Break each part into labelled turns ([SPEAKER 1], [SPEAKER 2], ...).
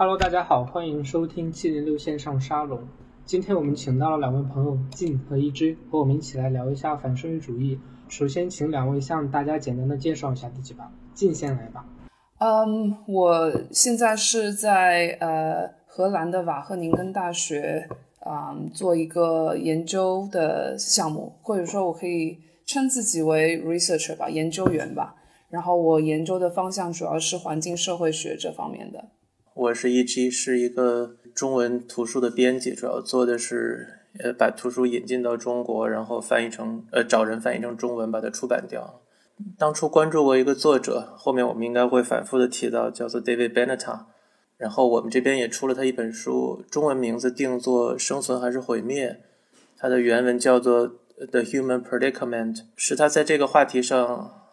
[SPEAKER 1] Hello，大家好，欢迎收听七零六线上沙龙。今天我们请到了两位朋友静和一之，和我们一起来聊一下反生育主义。首先，请两位向大家简单的介绍一下自己吧。静先来吧。
[SPEAKER 2] 嗯，我现在是在呃荷兰的瓦赫宁根大学啊做一个研究的项目，或者说我可以称自己为 researcher 吧，研究员吧。然后我研究的方向主要是环境社会学这方面的。
[SPEAKER 3] 我是 E.G，是一个中文图书的编辑，主要做的是呃把图书引进到中国，然后翻译成呃找人翻译成中文，把它出版掉。当初关注过一个作者，后面我们应该会反复的提到，叫做 David Benatar。然后我们这边也出了他一本书，中文名字定做《生存还是毁灭》，它的原文叫做《The Human Predicament》，是他在这个话题上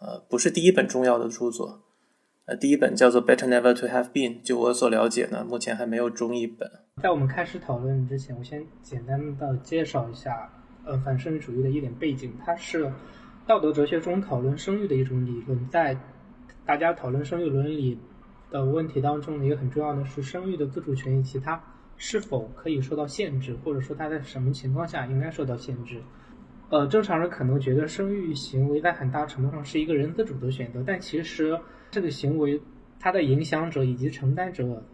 [SPEAKER 3] 呃不是第一本重要的著作。呃，第一本叫做《Better Never to Have Been》，就我所了解呢，目前还没有中译本。
[SPEAKER 1] 在我们开始讨论之前，我先简单的介绍一下，呃，反生育主义的一点背景。它是道德哲学中讨论生育的一种理论。在大家讨论生育伦理的问题当中，一个很重要的是生育的自主权以及它是否可以受到限制，或者说它在什么情况下应该受到限制。呃，正常人可能觉得生育行为在很大程度上是一个人自主的选择，但其实。这个行为，它的影响者以及承担者，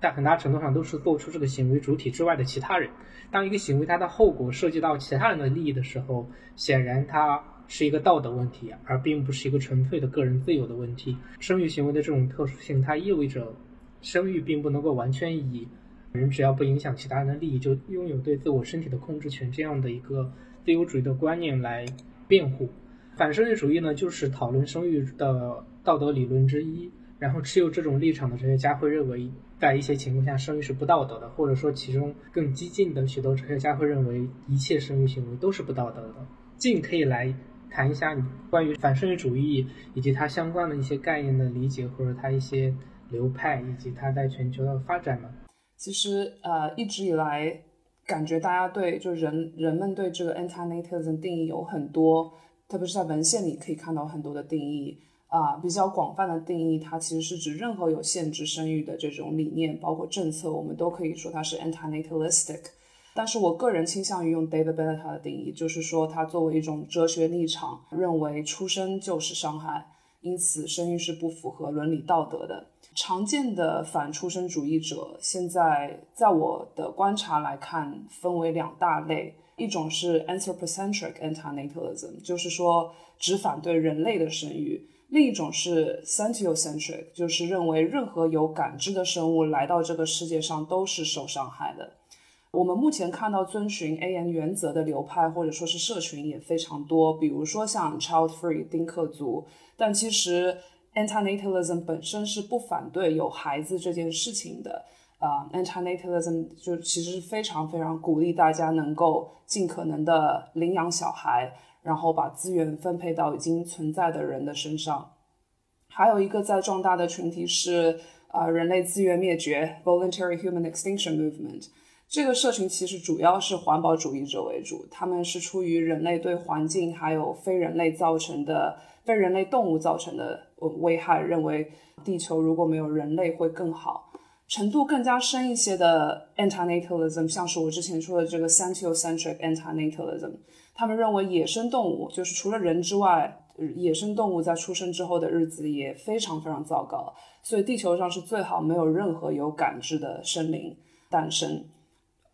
[SPEAKER 1] 在很大程度上都是做出这个行为主体之外的其他人。当一个行为它的后果涉及到其他人的利益的时候，显然它是一个道德问题，而并不是一个纯粹的个人自由的问题。生育行为的这种特殊性，它意味着生育并不能够完全以人只要不影响其他人的利益就拥有对自我身体的控制权这样的一个自由主义的观念来辩护。反生育主义呢，就是讨论生育的。道德理论之一，然后持有这种立场的哲学家会认为，在一些情况下生育是不道德的，或者说其中更激进的许多哲学家会认为一切生育行为都是不道德的。静可以来谈一下你关于反生育主义以及它相关的一些概念的理解，或者它一些流派以及它在全球的发展吗？
[SPEAKER 2] 其实呃，一直以来感觉大家对就人人们对这个 anti-natalism 定义有很多，特别是在文献里可以看到很多的定义。啊，比较广泛的定义，它其实是指任何有限制生育的这种理念，包括政策，我们都可以说它是 anti-natalistic。但是我个人倾向于用 David Benatar 的定义，就是说它作为一种哲学立场，认为出生就是伤害，因此生育是不符合伦理道德的。常见的反出生主义者，现在在我的观察来看，分为两大类，一种是 anthropocentric anti-natalism，就是说只反对人类的生育。另一种是 sentiocentric，就是认为任何有感知的生物来到这个世界上都是受伤害的。我们目前看到遵循 AN 原则的流派或者说是社群也非常多，比如说像 Child Free 丁克族。但其实 antinatalism 本身是不反对有孩子这件事情的。啊，antinatalism 就其实是非常非常鼓励大家能够尽可能的领养小孩。然后把资源分配到已经存在的人的身上，还有一个在壮大的群体是啊人类资源灭绝 （Voluntary Human Extinction Movement）。这个社群其实主要是环保主义者为主，他们是出于人类对环境还有非人类造成的非人类动物造成的危害，认为地球如果没有人类会更好。程度更加深一些的 antinatalism，像是我之前说的这个 sentiocentric antinatalism。他们认为野生动物就是除了人之外，野生动物在出生之后的日子也非常非常糟糕，所以地球上是最好没有任何有感知的生灵诞生。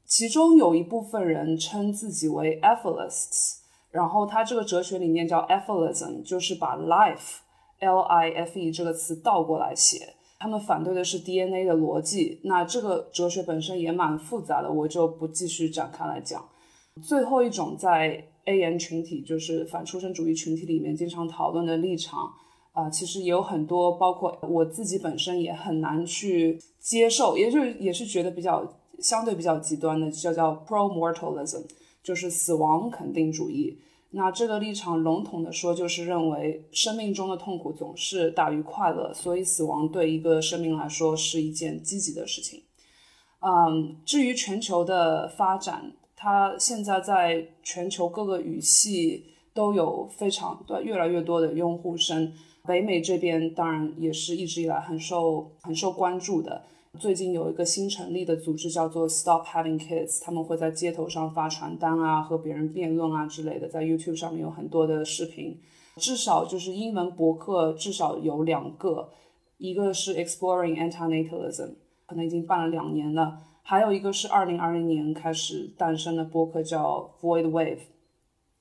[SPEAKER 2] 其中有一部分人称自己为 ethicists，然后他这个哲学理念叫 ethicism，就是把 life，l-i-f-e 这个词倒过来写。他们反对的是 DNA 的逻辑，那这个哲学本身也蛮复杂的，我就不继续展开来讲。最后一种在 A N 群体就是反出生主义群体里面经常讨论的立场啊，其实也有很多，包括我自己本身也很难去接受，也就是也是觉得比较相对比较极端的，叫叫 pro mortalism，就是死亡肯定主义。那这个立场笼统的说，就是认为生命中的痛苦总是大于快乐，所以死亡对一个生命来说是一件积极的事情。嗯，至于全球的发展。它现在在全球各个语系都有非常对越来越多的用户声，北美这边当然也是一直以来很受很受关注的，最近有一个新成立的组织叫做 Stop Having Kids，他们会在街头上发传单啊，和别人辩论啊之类的，在 YouTube 上面有很多的视频。至少就是英文博客至少有两个，一个是 Exploring Antinatalism，可能已经办了两年了，还有一个是二零二零年开始诞生的博客叫 Void Wave，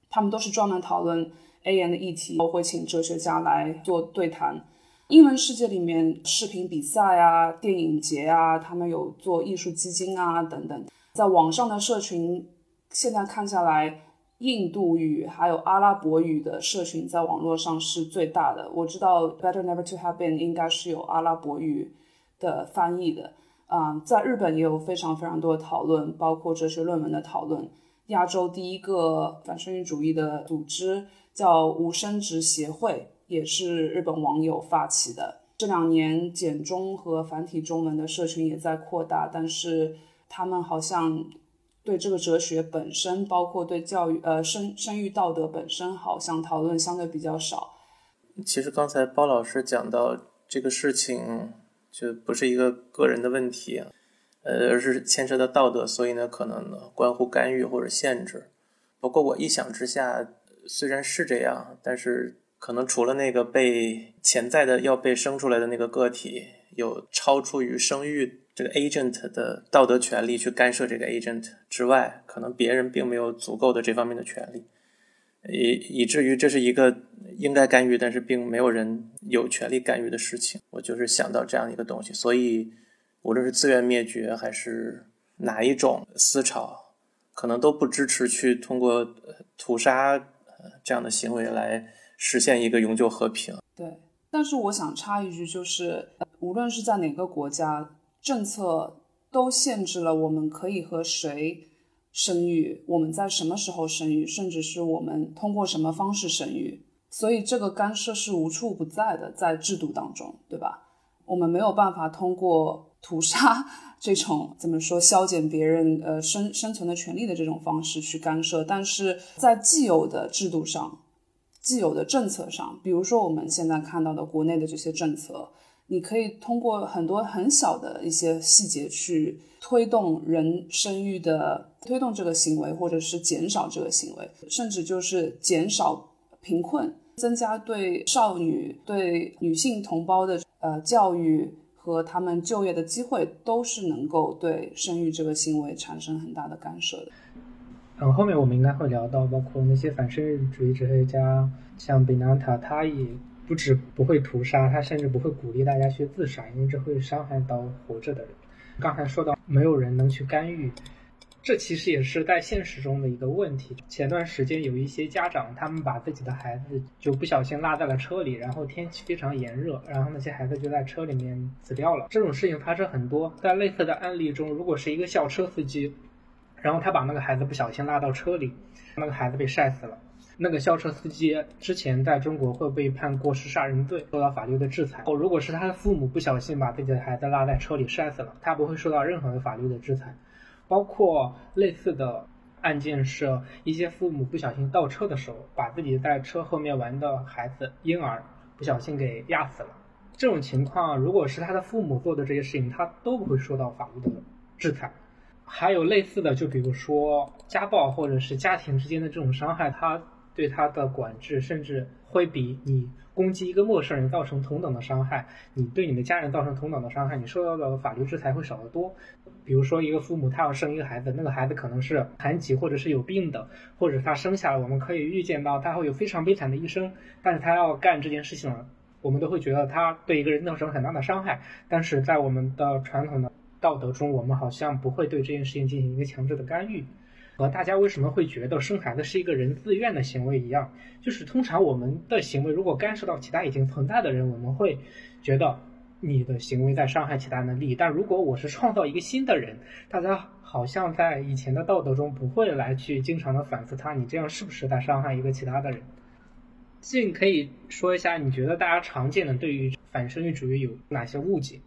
[SPEAKER 2] 他们都是专门讨论 AN 的议题，会请哲学家来做对谈。英文世界里面，视频比赛啊、电影节啊，他们有做艺术基金啊等等。在网上的社群，现在看下来，印度语还有阿拉伯语的社群在网络上是最大的。我知道 Better Never to Have Been 应该是有阿拉伯语的翻译的。啊，在日本也有非常非常多的讨论，包括哲学论文的讨论。亚洲第一个反生育主义的组织叫无生殖协会。也是日本网友发起的。这两年简中和繁体中文的社群也在扩大，但是他们好像对这个哲学本身，包括对教育、呃生生育道德本身，好像讨论相对比较少。
[SPEAKER 3] 其实刚才包老师讲到这个事情，就不是一个个人的问题，呃，而是牵涉到道德，所以呢，可能呢关乎干预或者限制。不过我一想之下，虽然是这样，但是。可能除了那个被潜在的要被生出来的那个个体有超出于生育这个 agent 的道德权利去干涉这个 agent 之外，可能别人并没有足够的这方面的权利，以以至于这是一个应该干预，但是并没有人有权利干预的事情。我就是想到这样一个东西，所以无论是自愿灭绝还是哪一种思潮，可能都不支持去通过屠杀这样的行为来。实现一个永久和平。
[SPEAKER 2] 对，但是我想插一句，就是无论是在哪个国家，政策都限制了我们可以和谁生育，我们在什么时候生育，甚至是我们通过什么方式生育。所以这个干涉是无处不在的，在制度当中，对吧？我们没有办法通过屠杀 这种怎么说消减别人呃生生存的权利的这种方式去干涉，但是在既有的制度上。既有的政策上，比如说我们现在看到的国内的这些政策，你可以通过很多很小的一些细节去推动人生育的，推动这个行为，或者是减少这个行为，甚至就是减少贫困，增加对少女、对女性同胞的呃教育和他们就业的机会，都是能够对生育这个行为产生很大的干涉的。
[SPEAKER 1] 嗯，后面我们应该会聊到，包括那些反生育主义哲学家，像比南塔，他也不止不会屠杀，他甚至不会鼓励大家去自杀，因为这会伤害到活着的人。刚才说到没有人能去干预，这其实也是在现实中的一个问题。前段时间有一些家长，他们把自己的孩子就不小心落在了车里，然后天气非常炎热，然后那些孩子就在车里面死掉了。这种事情发生很多，在类似的案例中，如果是一个校车司机。然后他把那个孩子不小心拉到车里，那个孩子被晒死了。那个校车司机之前在中国会被判过失杀人罪，受到法律的制裁。哦，如果是他的父母不小心把自己的孩子拉在车里晒死了，他不会受到任何的法律的制裁。包括类似的案件是一些父母不小心倒车的时候，把自己在车后面玩的孩子婴儿不小心给压死了。这种情况，如果是他的父母做的这些事情，他都不会受到法律的制裁。还有类似的，就比如说家暴或者是家庭之间的这种伤害，他对他的管制甚至会比你攻击一个陌生人造成同等的伤害，你对你的家人造成同等的伤害，你受到的法律制裁会少得多。比如说一个父母他要生一个孩子，那个孩子可能是残疾或者是有病的，或者他生下来我们可以预见到他会有非常悲惨的一生，但是他要干这件事情了，我们都会觉得他对一个人造成很大的伤害。但是在我们的传统的。道德中，我们好像不会对这件事情进行一个强制的干预，和大家为什么会觉得生孩子是一个人自愿的行为一样，就是通常我们的行为如果干涉到其他已经存在的人，我们会觉得你的行为在伤害其他人的利益。但如果我是创造一个新的人，大家好像在以前的道德中不会来去经常的反思他，你这样是不是在伤害一个其他的人？静可以说一下，你觉得大家常见的对于反生育主义有哪些误解？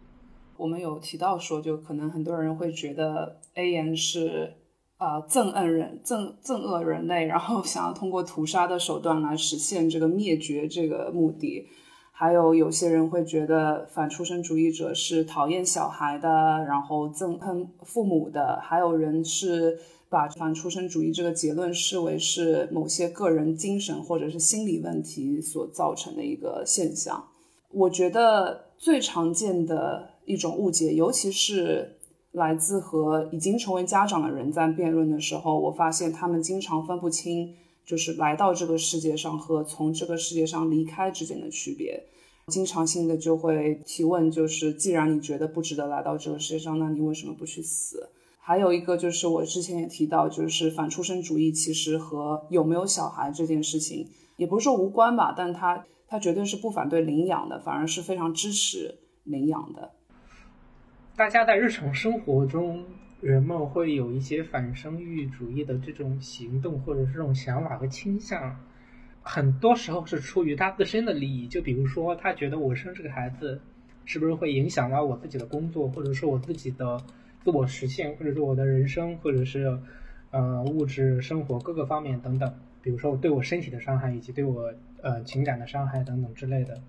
[SPEAKER 2] 我们有提到说，就可能很多人会觉得 A N 是呃憎恶人憎憎恶人类，然后想要通过屠杀的手段来实现这个灭绝这个目的。还有有些人会觉得反出生主义者是讨厌小孩的，然后憎恨父母的，还有人是把反出生主义这个结论视为是某些个人精神或者是心理问题所造成的一个现象。我觉得最常见的一种误解，尤其是来自和已经成为家长的人在辩论的时候，我发现他们经常分不清。就是来到这个世界上和从这个世界上离开之间的区别，经常性的就会提问，就是既然你觉得不值得来到这个世界上，那你为什么不去死？还有一个就是我之前也提到，就是反出生主义其实和有没有小孩这件事情，也不是说无关吧，但他他绝对是不反对领养的，反而是非常支持领养的。
[SPEAKER 1] 大家在日常生活中。人们会有一些反生育主义的这种行动或者是这种想法和倾向，很多时候是出于他自身的利益。就比如说，他觉得我生这个孩子，是不是会影响到我自己的工作，或者说我自己的自我实现，或者说我的人生，或者是呃物质生活各个方面等等。比如说对我身体的伤害，以及对我呃情感的伤害等等之类的。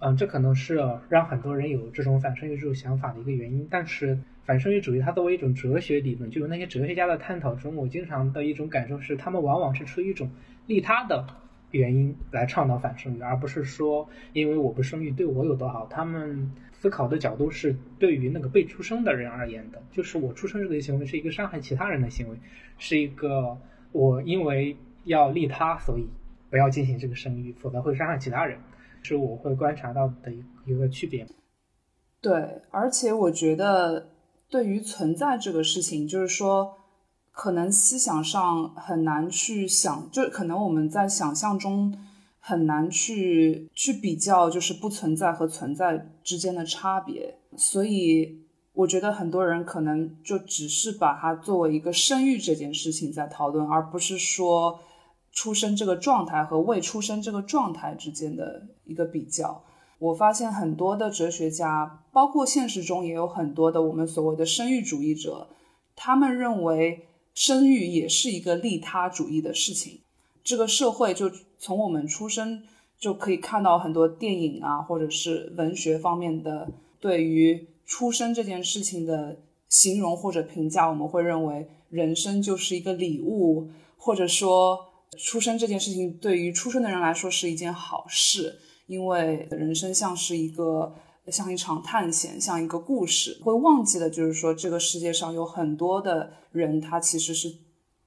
[SPEAKER 1] 嗯，这可能是让很多人有这种反生育这种想法的一个原因。但是，反生育主义它作为一种哲学理论，就是那些哲学家的探讨中，我经常的一种感受是，他们往往是出于一种利他的原因来倡导反生育，而不是说因为我不生育对我有多好。他们思考的角度是对于那个被出生的人而言的，就是我出生这个行为是一个伤害其他人的行为，是一个我因为要利他，所以不要进行这个生育，否则会伤害其他人。是我会观察到的一一个区别。
[SPEAKER 2] 对，而且我觉得对于存在这个事情，就是说，可能思想上很难去想，就可能我们在想象中很难去去比较，就是不存在和存在之间的差别。所以，我觉得很多人可能就只是把它作为一个生育这件事情在讨论，而不是说。出生这个状态和未出生这个状态之间的一个比较，我发现很多的哲学家，包括现实中也有很多的我们所谓的生育主义者，他们认为生育也是一个利他主义的事情。这个社会就从我们出生就可以看到很多电影啊，或者是文学方面的对于出生这件事情的形容或者评价，我们会认为人生就是一个礼物，或者说。出生这件事情对于出生的人来说是一件好事，因为人生像是一个像一场探险，像一个故事。会忘记的就是说，这个世界上有很多的人，他其实是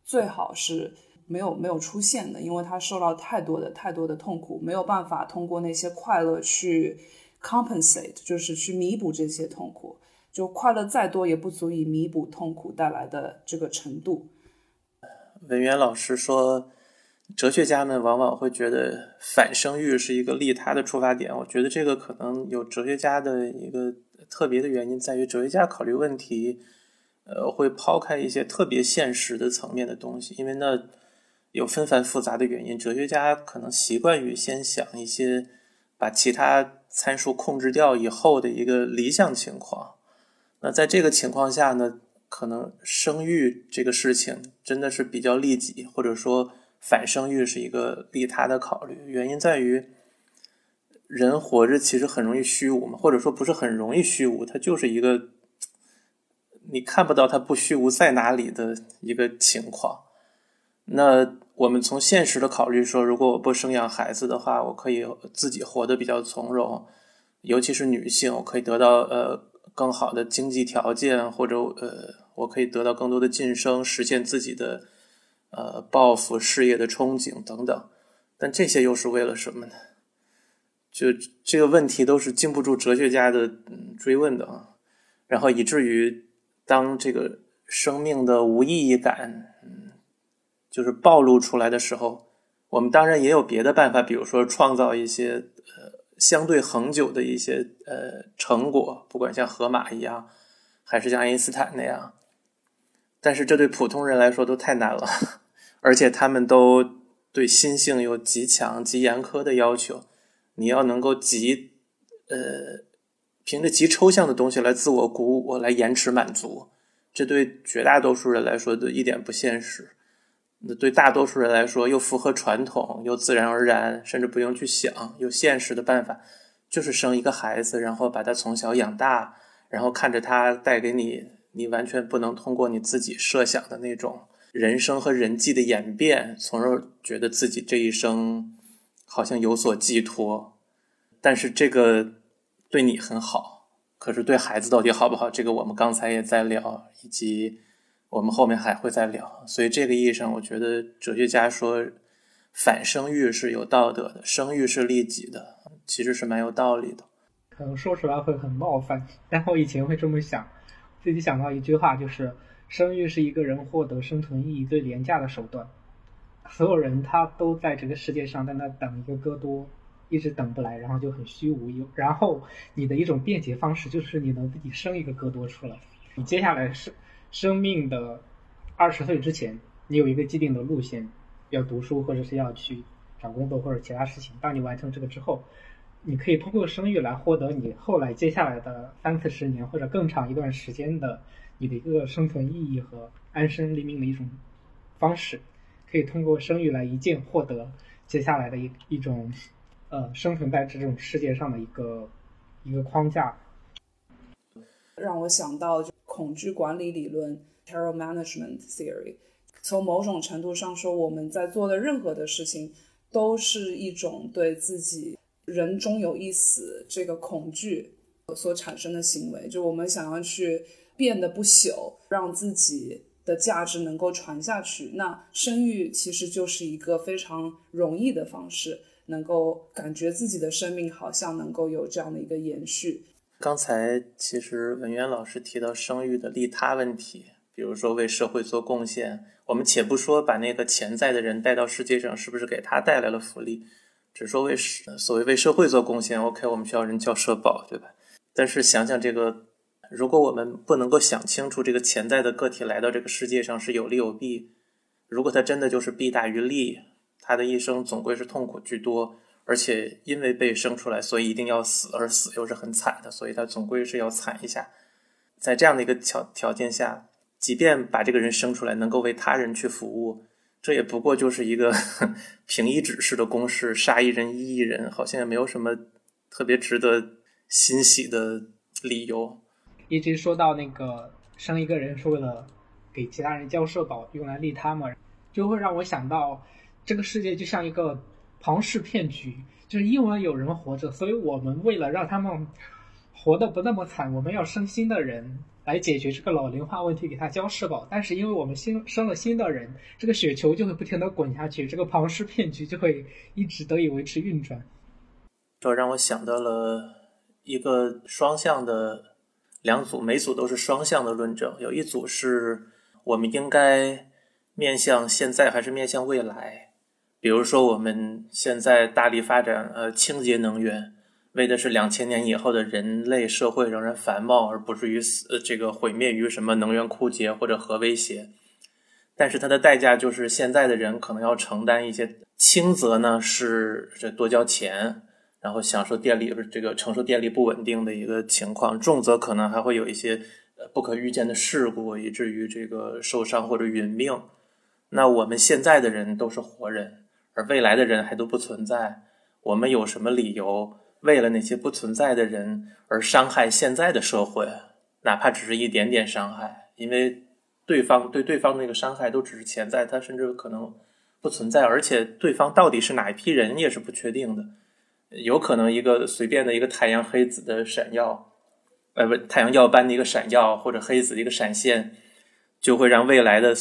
[SPEAKER 2] 最好是没有没有出现的，因为他受到太多的太多的痛苦，没有办法通过那些快乐去 compensate，就是去弥补这些痛苦。就快乐再多，也不足以弥补痛苦带来的这个程度。
[SPEAKER 3] 文渊老师说。哲学家们往往会觉得反生育是一个利他的出发点。我觉得这个可能有哲学家的一个特别的原因，在于哲学家考虑问题，呃，会抛开一些特别现实的层面的东西，因为那有纷繁复杂的原因。哲学家可能习惯于先想一些把其他参数控制掉以后的一个理想情况。那在这个情况下呢，可能生育这个事情真的是比较利己，或者说。反生育是一个利他的考虑，原因在于人活着其实很容易虚无嘛，或者说不是很容易虚无，它就是一个你看不到它不虚无在哪里的一个情况。那我们从现实的考虑说，如果我不生养孩子的话，我可以自己活得比较从容，尤其是女性，我可以得到呃更好的经济条件，或者呃我可以得到更多的晋升，实现自己的。呃，抱负、事业的憧憬等等，但这些又是为了什么呢？就这个问题都是经不住哲学家的追问的啊。然后以至于当这个生命的无意义感，嗯，就是暴露出来的时候，我们当然也有别的办法，比如说创造一些呃相对恒久的一些呃成果，不管像河马一样，还是像爱因斯坦那样，但是这对普通人来说都太难了。而且他们都对心性有极强、极严苛的要求，你要能够极，呃，凭着极抽象的东西来自我鼓舞、来延迟满足，这对绝大多数人来说都一点不现实。那对大多数人来说，又符合传统、又自然而然，甚至不用去想、又现实的办法，就是生一个孩子，然后把他从小养大，然后看着他带给你，你完全不能通过你自己设想的那种人生和人际的演变，从而觉得自己这一生好像有所寄托。但是这个对你很好，可是对孩子到底好不好？这个我们刚才也在聊，以及我们后面还会再聊。所以这个意义上，我觉得哲学家说反生育是有道德的，生育是利己的。其实是蛮有道理的，
[SPEAKER 1] 可能说出来会很冒犯，但我以前会这么想，自己想到一句话，就是生育是一个人获得生存意义最廉价的手段。所有人他都在这个世界上在那等一个戈多，一直等不来，然后就很虚无。有然后你的一种便捷方式就是你能自己生一个戈多出来。你接下来生生命的二十岁之前，你有一个既定的路线，要读书或者是要去找工作或者其他事情。当你完成这个之后，你可以通过生育来获得你后来接下来的三四十年或者更长一段时间的你的一个生存意义和安身立命的一种方式，可以通过生育来一键获得接下来的一一种呃生存在这种世界上的一个一个框架。
[SPEAKER 2] 让我想到就恐惧管理理论 （Terror Management Theory）。从某种程度上说，我们在做的任何的事情都是一种对自己。人终有一死，这个恐惧所产生的行为，就我们想要去变得不朽，让自己的价值能够传下去。那生育其实就是一个非常容易的方式，能够感觉自己的生命好像能够有这样的一个延续。
[SPEAKER 3] 刚才其实文渊老师提到生育的利他问题，比如说为社会做贡献，我们且不说把那个潜在的人带到世界上是不是给他带来了福利。只说为所谓为社会做贡献，OK，我们需要人交社保，对吧？但是想想这个，如果我们不能够想清楚这个潜在的个体来到这个世界上是有利有弊，如果他真的就是弊大于利，他的一生总归是痛苦居多，而且因为被生出来，所以一定要死，而死又是很惨的，所以他总归是要惨一下。在这样的一个条条件下，即便把这个人生出来，能够为他人去服务。这也不过就是一个 平一指式的公式，杀一人一亿人，好像也没有什么特别值得欣喜的理由。
[SPEAKER 1] 一直说到那个生一个人是为了给其他人交社保，用来利他嘛，就会让我想到这个世界就像一个庞氏骗局，就是因为有人活着，所以我们为了让他们活得不那么惨，我们要生新的人。来解决这个老龄化问题，给他交社保。但是因为我们新生了新的人，这个雪球就会不停的滚下去，这个庞氏骗局就会一直得以维持运转。
[SPEAKER 3] 这让我想到了一个双向的两组，每组都是双向的论证。有一组是我们应该面向现在还是面向未来？比如说我们现在大力发展呃清洁能源。为的是两千年以后的人类社会仍然繁茂，而不至于死这个毁灭于什么能源枯竭或者核威胁。但是它的代价就是现在的人可能要承担一些轻则呢是这多交钱，然后享受电力不是这个承受电力不稳定的一个情况；重则可能还会有一些呃不可预见的事故，以至于这个受伤或者殒命。那我们现在的人都是活人，而未来的人还都不存在，我们有什么理由？为了那些不存在的人而伤害现在的社会，哪怕只是一点点伤害，因为对方对对方那个伤害都只是潜在，他甚至可能不存在，而且对方到底是哪一批人也是不确定的，有可能一个随便的一个太阳黑子的闪耀，呃，不，太阳耀斑的一个闪耀或者黑子的一个闪现，就会让未来的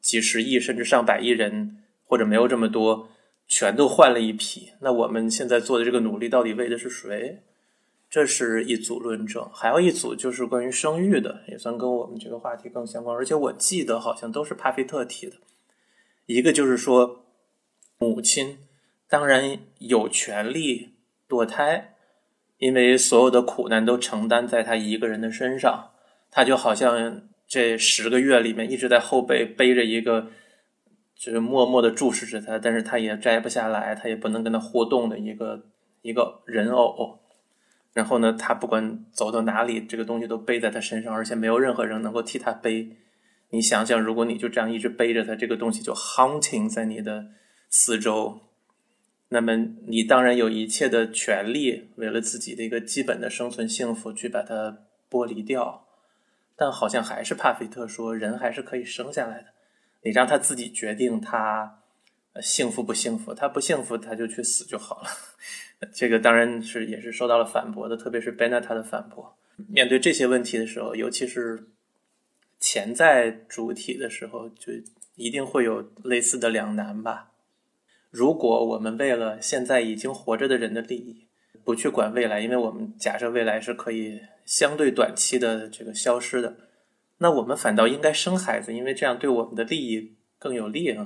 [SPEAKER 3] 几十亿甚至上百亿人或者没有这么多。全都换了一批，那我们现在做的这个努力到底为的是谁？这是一组论证，还有一组就是关于生育的，也算跟我们这个话题更相关。而且我记得好像都是帕菲特提的，一个就是说，母亲当然有权利堕胎，因为所有的苦难都承担在她一个人的身上，她就好像这十个月里面一直在后背背着一个。就是默默的注视着他，但是他也摘不下来，他也不能跟他互动的一个一个人偶。然后呢，他不管走到哪里，这个东西都背在他身上，而且没有任何人能够替他背。你想想，如果你就这样一直背着他，这个东西就 haunting 在你的四周，那么你当然有一切的权利，为了自己的一个基本的生存幸福去把它剥离掉。但好像还是帕菲特说，人还是可以生下来的，你让他自己决定他幸福不幸福，他不幸福他就去死就好了。这个当然是也是受到了反驳的，特别是贝纳塔的反驳。面对这些问题的时候，尤其是潜在主体的时候，就一定会有类似的两难吧。如果我们为了现在已经活着的人的利益，不去管未来，因为我们假设未来是可以相对短期的这个消失的，那我们反倒应该生孩子，因为这样对我们的利益更有利啊。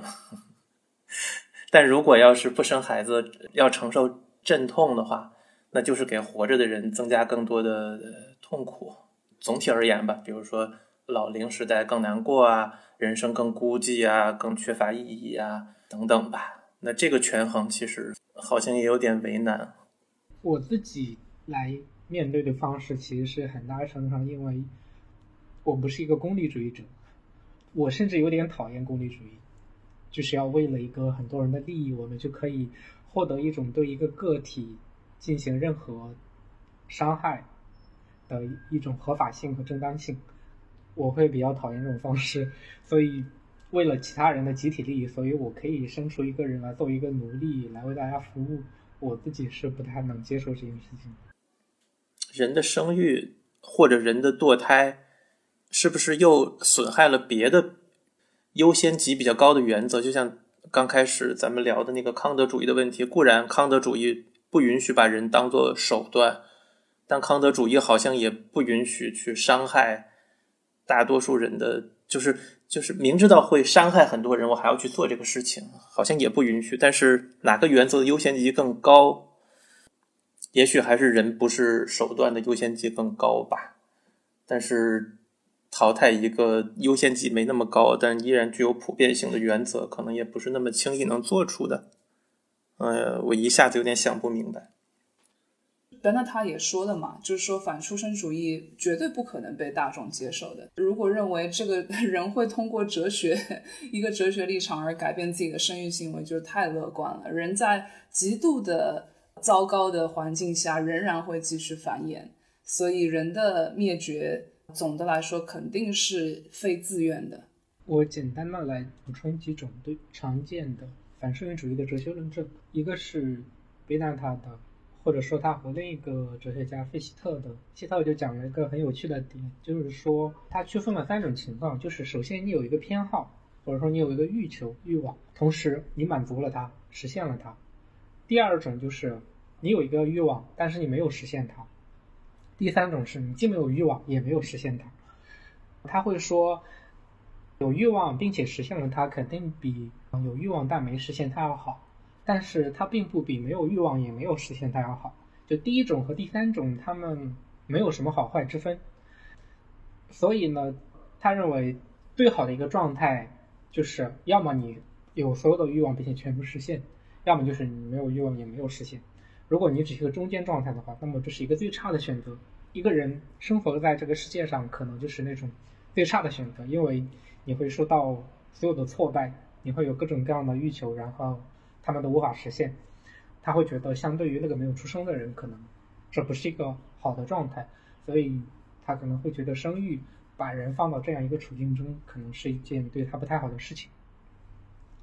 [SPEAKER 3] 但如果要是不生孩子，要承受阵痛的话，那就是给活着的人增加更多的痛苦。总体而言吧，比如说老龄时代更难过啊，人生更孤寂啊，更缺乏意义啊，等等吧。那这个权衡其实好像也有点为难。
[SPEAKER 1] 我自己来面对的方式，其实是很大程度上，因为我不是一个功利主义者，我甚至有点讨厌功利主义，就是要为了一个很多人的利益，我们就可以获得一种对一个个体进行任何伤害的一种合法性和正当性，我会比较讨厌这种方式。所以，为了其他人的集体利益，所以我可以生出一个人来做一个奴隶，来为大家服务。我自己是不太能接受这件事情。
[SPEAKER 3] 人的生育或者人的堕胎，是不是又损害了别的优先级比较高的原则？就像刚开始咱们聊的那个康德主义的问题，固然康德主义不允许把人当做手段，但康德主义好像也不允许去伤害大多数人的，就是就是明知道会伤害很多人，我还要去做这个事情，好像也不允许。但是哪个原则的优先级更高？也许还是人不是手段的优先级更高吧，但是淘汰一个优先级没那么高，但依然具有普遍性的原则，可能也不是那么轻易能做出的。呃，我一下子有点想不明白。
[SPEAKER 2] 但那他也说了嘛，就是说反出生主义绝对不可能被大众接受的。如果认为这个 人会通过哲学一个哲学立场而改变自己的生育行为，就是太乐观了。人在极度的。糟糕的环境下仍然会继续繁衍，所以人的灭绝总的来说肯定是非自愿的。
[SPEAKER 1] 我简单的来补充几种对常见的反生育主义的哲学论证，一个是贝纳塔的，或者说他和另一个哲学家费希特的。希特就讲了一个很有趣的点，就是说他区分了三种情况，就是首先你有一个偏好，或者说你有一个欲求欲望，同时你满足了它，实现了它。第二种就是你有一个欲望，但是你没有实现它。第三种是你既没有欲望，也没有实现它。他会说，有欲望并且实现了它，肯定比有欲望但没实现它要好。但是它并不比没有欲望也没有实现它要好。就第一种和第三种，他们没有什么好坏之分。所以呢，他认为最好的一个状态就是，要么你有所有的欲望并且全部实现。要么就是你没有欲望也没有实现。如果你只是一个中间状态的话，那么这是一个最差的选择。一个人生活在这个世界上，可能就是那种最差的选择，因为你会受到所有的挫败，你会有各种各样的欲求，然后他们都无法实现。他会觉得，相对于那个没有出生的人，可能这不是一个好的状态，所以他可能会觉得生育把人放到这样一个处境中，可能是一件对他不太好的事情。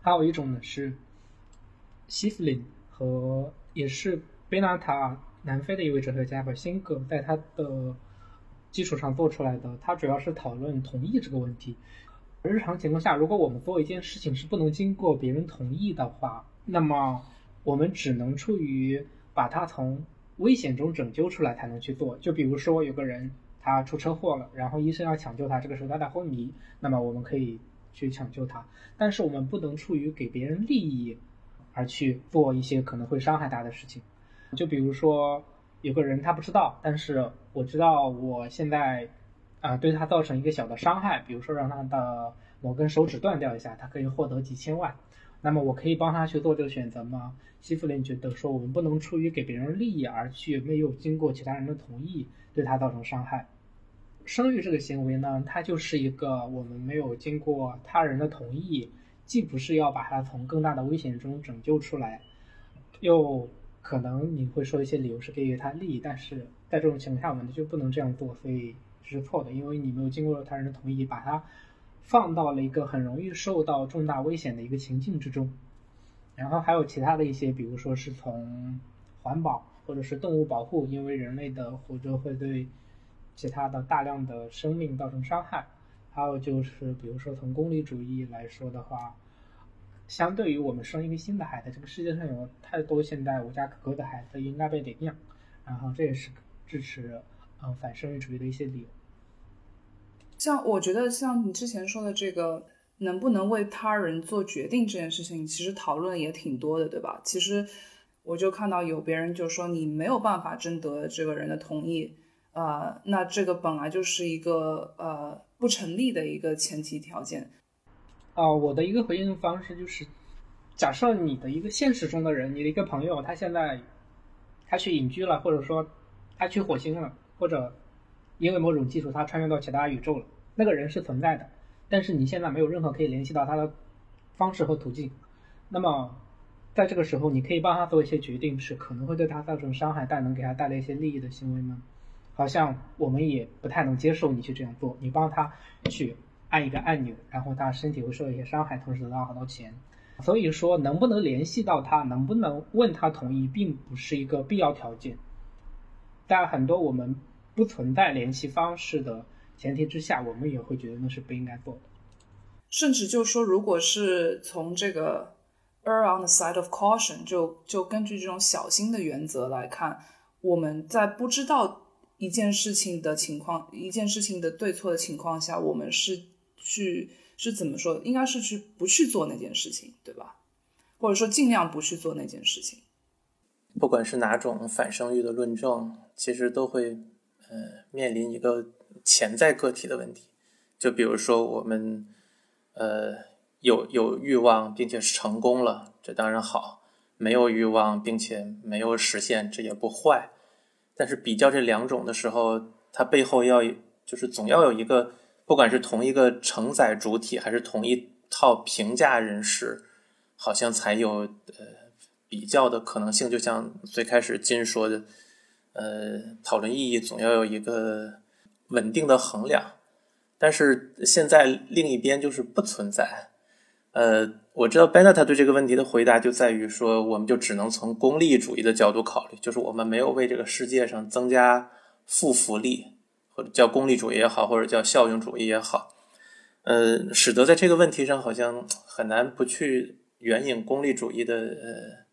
[SPEAKER 1] 还有一种呢是。西斯林和也是贝纳塔南非的一位哲学家吧，辛格在他的基础上做出来的。他主要是讨论同意这个问题。日常情况下，如果我们做一件事情是不能经过别人同意的话，那么我们只能出于把他从危险中拯救出来才能去做。就比如说有个人他出车祸了，然后医生要抢救他，这个时候他在昏迷，那么我们可以去抢救他。但是我们不能出于给别人利益。而去做一些可能会伤害他的事情，就比如说有个人他不知道，但是我知道我现在啊对他造成一个小的伤害，比如说让他的某根手指断掉一下，他可以获得几千万，那么我可以帮他去做这个选择吗？西弗林觉得说我们不能出于给别人利益而去没有经过其他人的同意对他造成伤害。生育这个行为呢，它就是一个我们没有经过他人的同意。既不是要把他从更大的危险中拯救出来，又可能你会说一些理由是给予他利益，但是在这种情况下，我们就不能这样做，所以是错的，因为你没有经过他人的同意，把他放到了一个很容易受到重大危险的一个情境之中。然后还有其他的一些，比如说是从环保或者是动物保护，因为人类的活着会对其他的大量的生命造成伤害。还有就是，比如说从功利主义来说的话。相对于我们生一个新的孩子，这个世界上有太多现在无家可归的孩子应该被领养，然后这也是支持嗯反生育主义的一些理由。
[SPEAKER 2] 像我觉得像你之前说的这个能不能为他人做决定这件事情，其实讨论也挺多的，对吧？其实我就看到有别人就说你没有办法征得这个人的同意，呃，那这个本来就是一个呃不成立的一个前提条件。
[SPEAKER 1] 啊，我的一个回应方式就是，假设你的一个现实中的人，你的一个朋友，他现在他去隐居了，或者说他去火星了，或者因为某种技术他穿越到其他宇宙了，那个人是存在的，但是你现在没有任何可以联系到他的方式和途径。那么在这个时候，你可以帮他做一些决定，是可能会对他造成伤害，但能给他带来一些利益的行为吗？好像我们也不太能接受你去这样做，你帮他去。按一个按钮，然后他身体会受一些伤害，同时得到好多钱。所以说，能不能联系到他，能不能问他同意，并不是一个必要条件。但很多我们不存在联系方式的前提之下，我们也会觉得那是不应该做的。
[SPEAKER 2] 甚至就说，如果是从这个 err on the side of caution，就就根据这种小心的原则来看，我们在不知道一件事情的情况、一件事情的对错的情况下，我们是。去是怎么说？应该是去不去做那件事情，对吧？或者说尽量不去做那件事情。
[SPEAKER 3] 不管是哪种反生育的论证，其实都会呃面临一个潜在个体的问题。就比如说我们呃有有欲望并且成功了，这当然好；没有欲望并且没有实现，这也不坏。但是比较这两种的时候，它背后要就是总要有一个。不管是同一个承载主体，还是同一套评价人士，好像才有呃比较的可能性。就像最开始金说的，呃，讨论意义总要有一个稳定的衡量。但是现在另一边就是不存在。呃，我知道 Bena 他对这个问题的回答就在于说，我们就只能从功利主义的角度考虑，就是我们没有为这个世界上增加负福利。或者叫功利主义也好，或者叫效用主义也好，呃，使得在这个问题上好像很难不去援引功利主义的呃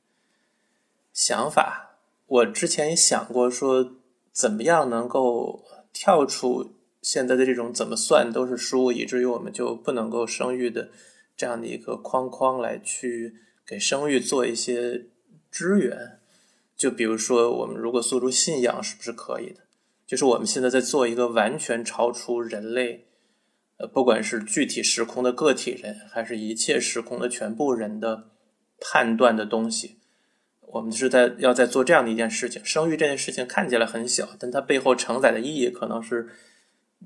[SPEAKER 3] 想法。我之前也想过说，怎么样能够跳出现在的这种怎么算都是输，以至于我们就不能够生育的这样的一个框框来去给生育做一些支援。就比如说，我们如果诉诸信仰，是不是可以的？就是我们现在在做一个完全超出人类，呃，不管是具体时空的个体人，还是一切时空的全部人的判断的东西。我们是在要在做这样的一件事情。生育这件事情看起来很小，但它背后承载的意义可能是，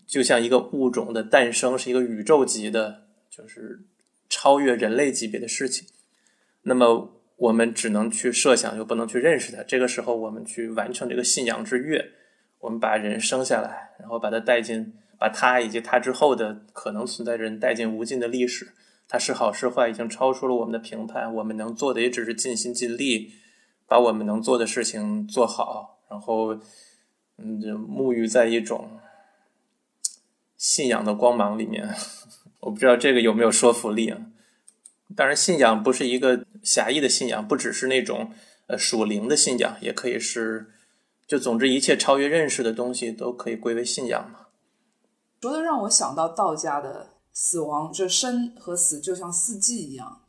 [SPEAKER 3] 就像一个物种的诞生是一个宇宙级的，就是超越人类级别的事情。那么我们只能去设想，又不能去认识它。这个时候，我们去完成这个信仰之跃。我们把人生下来，然后把他带进，把他以及他之后的可能存在的人带进无尽的历史。他是好是坏，已经超出了我们的评判。我们能做的也只是尽心尽力，把我们能做的事情做好，然后，嗯，沐浴在一种信仰的光芒里面。我不知道这个有没有说服力啊？当然，信仰不是一个狭义的信仰，不只是那种呃属灵的信仰，也可以是。就总之，一切超越认识的东西都可以归为信仰嘛。
[SPEAKER 2] 说的让我想到道家的死亡，就生和死就像四季一样，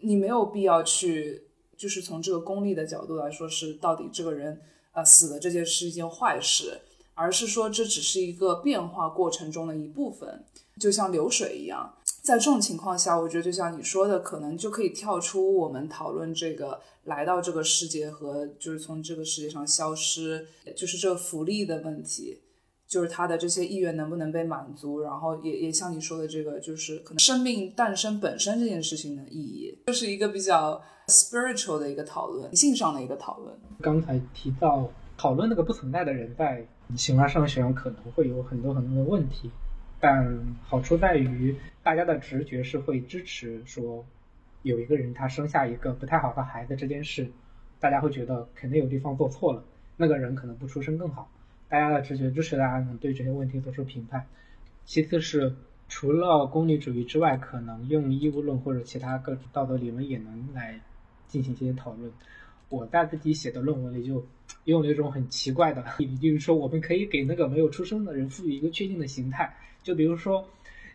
[SPEAKER 2] 你没有必要去，就是从这个功利的角度来说，是到底这个人啊死了这件是一件坏事，而是说这只是一个变化过程中的一部分，就像流水一样。在这种情况下，我觉得就像你说的，可能就可以跳出我们讨论这个来到这个世界和就是从这个世界上消失，就是这个福利的问题，就是他的这些意愿能不能被满足，然后也也像你说的这个，就是可能生命诞生本身这件事情的意义，就是一个比较 spiritual 的一个讨论，性上的一个讨论。
[SPEAKER 1] 刚才提到讨论那个不存在的人在形而上学上可能会有很多很多的问题，但好处在于大家的直觉是会支持说有一个人他生下一个不太好的孩子这件事，大家会觉得肯定有地方做错了，那个人可能不出生更好。大家的直觉支持大家能对这些问题做出评判。其次是。除了功利主义之外，可能用义务论或者其他各种道德理论也能来进行一些讨论。我在自己写的论文里就用了一种很奇怪的，就是说我们可以给那个没有出生的人赋予一个确定的形态，就比如说